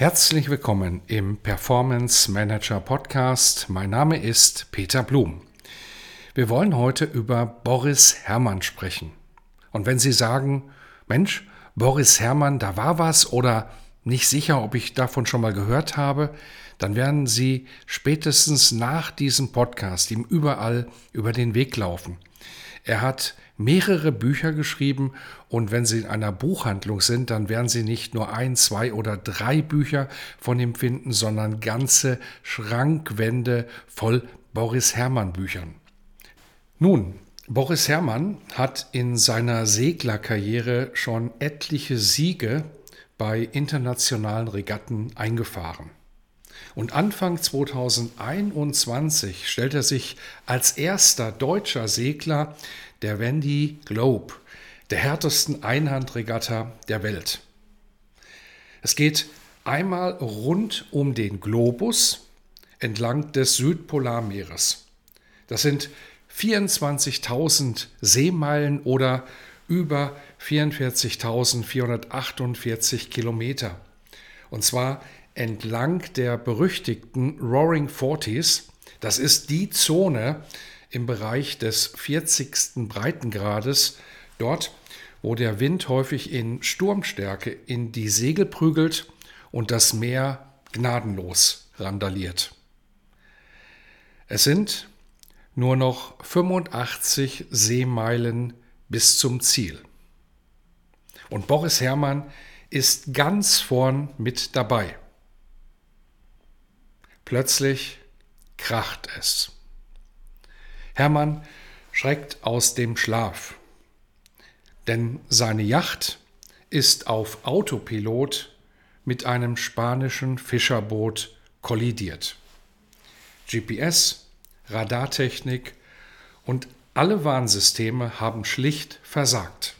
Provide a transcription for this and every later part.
Herzlich willkommen im Performance Manager Podcast. Mein Name ist Peter Blum. Wir wollen heute über Boris Herrmann sprechen. Und wenn Sie sagen, Mensch, Boris Herrmann, da war was oder nicht sicher, ob ich davon schon mal gehört habe, dann werden Sie spätestens nach diesem Podcast ihm überall über den Weg laufen. Er hat mehrere Bücher geschrieben und wenn Sie in einer Buchhandlung sind, dann werden Sie nicht nur ein, zwei oder drei Bücher von ihm finden, sondern ganze Schrankwände voll Boris Herrmann Büchern. Nun, Boris Herrmann hat in seiner Seglerkarriere schon etliche Siege bei internationalen Regatten eingefahren. Und Anfang 2021 stellt er sich als erster deutscher Segler der Wendy Globe, der härtesten Einhandregatta der Welt. Es geht einmal rund um den Globus entlang des Südpolarmeeres. Das sind 24.000 Seemeilen oder über 44.448 Kilometer. Und zwar entlang der berüchtigten Roaring Forties. Das ist die Zone im Bereich des 40. Breitengrades, dort, wo der Wind häufig in Sturmstärke in die Segel prügelt und das Meer gnadenlos randaliert. Es sind nur noch 85 Seemeilen bis zum Ziel. Und Boris Herrmann ist ganz vorn mit dabei. Plötzlich kracht es. Hermann schreckt aus dem Schlaf, denn seine Yacht ist auf Autopilot mit einem spanischen Fischerboot kollidiert. GPS, Radartechnik und alle Warnsysteme haben schlicht versagt.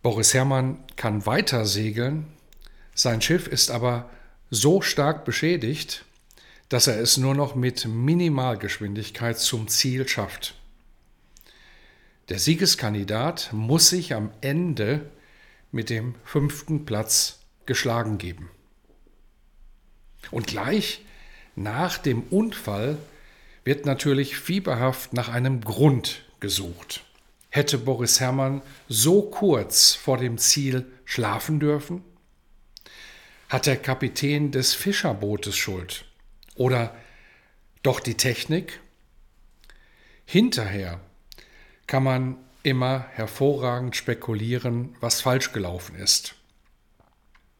Boris Herrmann kann weiter segeln, sein Schiff ist aber so stark beschädigt, dass er es nur noch mit Minimalgeschwindigkeit zum Ziel schafft. Der Siegeskandidat muss sich am Ende mit dem fünften Platz geschlagen geben. Und gleich nach dem Unfall wird natürlich fieberhaft nach einem Grund gesucht. Hätte Boris Herrmann so kurz vor dem Ziel schlafen dürfen? Hat der Kapitän des Fischerbootes Schuld? Oder doch die Technik? Hinterher kann man immer hervorragend spekulieren, was falsch gelaufen ist.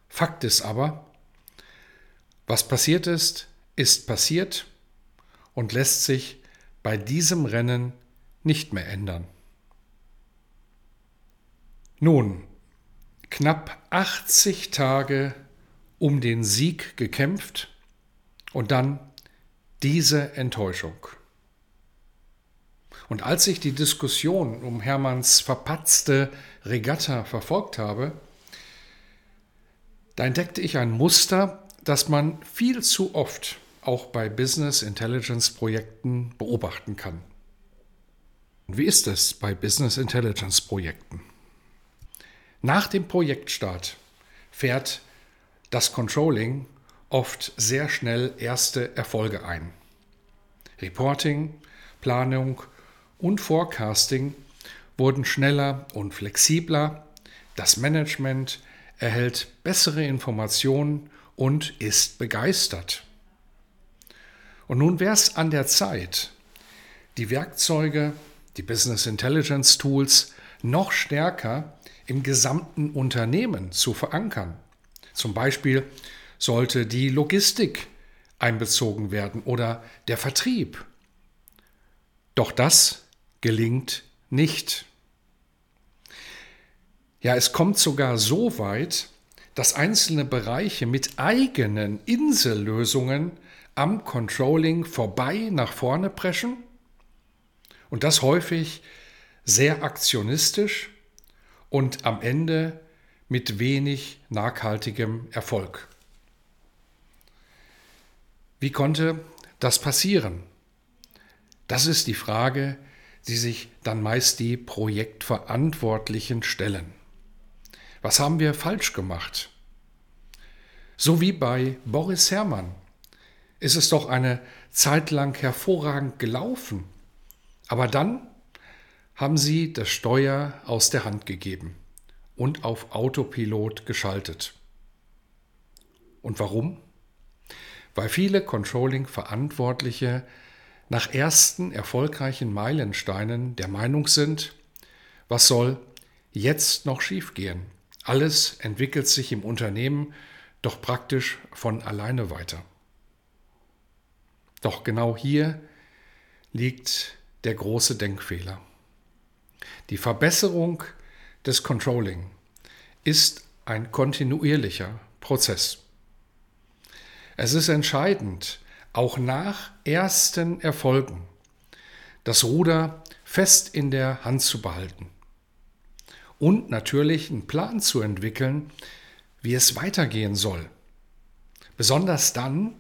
Fakt ist aber, was passiert ist, ist passiert und lässt sich bei diesem Rennen nicht mehr ändern. Nun, knapp 80 Tage um den Sieg gekämpft und dann diese Enttäuschung. Und als ich die Diskussion um Hermanns verpatzte Regatta verfolgt habe, da entdeckte ich ein Muster, das man viel zu oft auch bei Business Intelligence Projekten beobachten kann. Und wie ist es bei Business Intelligence Projekten? Nach dem Projektstart fährt das Controlling oft sehr schnell erste Erfolge ein. Reporting, Planung und Forecasting wurden schneller und flexibler, das Management erhält bessere Informationen und ist begeistert. Und nun wäre es an der Zeit, die Werkzeuge, die Business Intelligence Tools noch stärker im gesamten Unternehmen zu verankern. Zum Beispiel sollte die Logistik einbezogen werden oder der Vertrieb. Doch das gelingt nicht. Ja, es kommt sogar so weit, dass einzelne Bereiche mit eigenen Insellösungen am Controlling vorbei nach vorne preschen und das häufig sehr aktionistisch und am Ende mit wenig nachhaltigem Erfolg. Wie konnte das passieren? Das ist die Frage, die sich dann meist die Projektverantwortlichen stellen. Was haben wir falsch gemacht? So wie bei Boris Herrmann ist es doch eine Zeit lang hervorragend gelaufen. Aber dann haben sie das Steuer aus der Hand gegeben und auf Autopilot geschaltet. Und warum? Weil viele Controlling-Verantwortliche nach ersten erfolgreichen Meilensteinen der Meinung sind, was soll jetzt noch schiefgehen? Alles entwickelt sich im Unternehmen doch praktisch von alleine weiter. Doch genau hier liegt der große Denkfehler. Die Verbesserung des Controlling ist ein kontinuierlicher Prozess. Es ist entscheidend, auch nach ersten Erfolgen das Ruder fest in der Hand zu behalten und natürlich einen Plan zu entwickeln, wie es weitergehen soll. Besonders dann,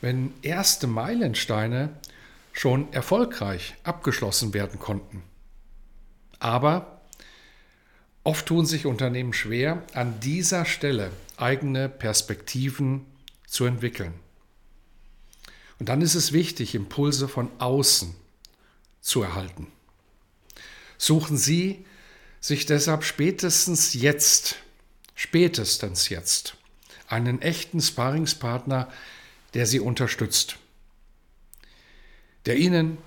wenn erste Meilensteine schon erfolgreich abgeschlossen werden konnten. Aber oft tun sich Unternehmen schwer, an dieser Stelle eigene Perspektiven zu entwickeln. Und dann ist es wichtig, Impulse von außen zu erhalten. Suchen Sie sich deshalb spätestens jetzt, spätestens jetzt, einen echten Sparingspartner, der Sie unterstützt, der Ihnen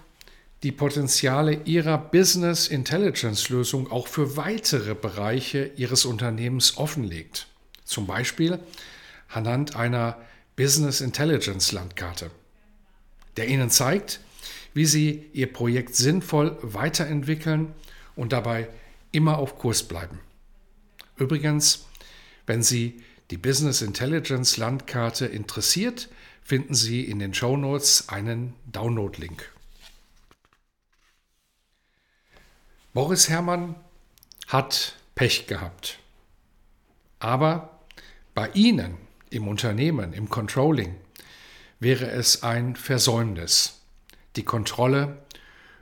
die Potenziale Ihrer Business Intelligence Lösung auch für weitere Bereiche Ihres Unternehmens offenlegt. Zum Beispiel anhand einer Business Intelligence Landkarte, der Ihnen zeigt, wie Sie Ihr Projekt sinnvoll weiterentwickeln und dabei immer auf Kurs bleiben. Übrigens, wenn Sie die Business Intelligence Landkarte interessiert, finden Sie in den Show Notes einen Download-Link. Boris Herrmann hat Pech gehabt. Aber bei Ihnen im Unternehmen, im Controlling, wäre es ein Versäumnis, die Kontrolle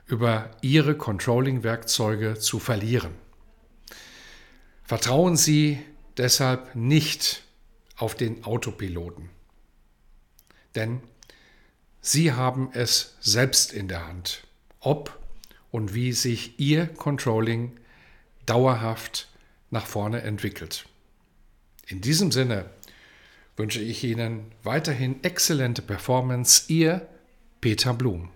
über Ihre Controlling-Werkzeuge zu verlieren. Vertrauen Sie deshalb nicht auf den Autopiloten, denn Sie haben es selbst in der Hand, ob und wie sich Ihr Controlling dauerhaft nach vorne entwickelt. In diesem Sinne wünsche ich Ihnen weiterhin exzellente Performance. Ihr Peter Blum.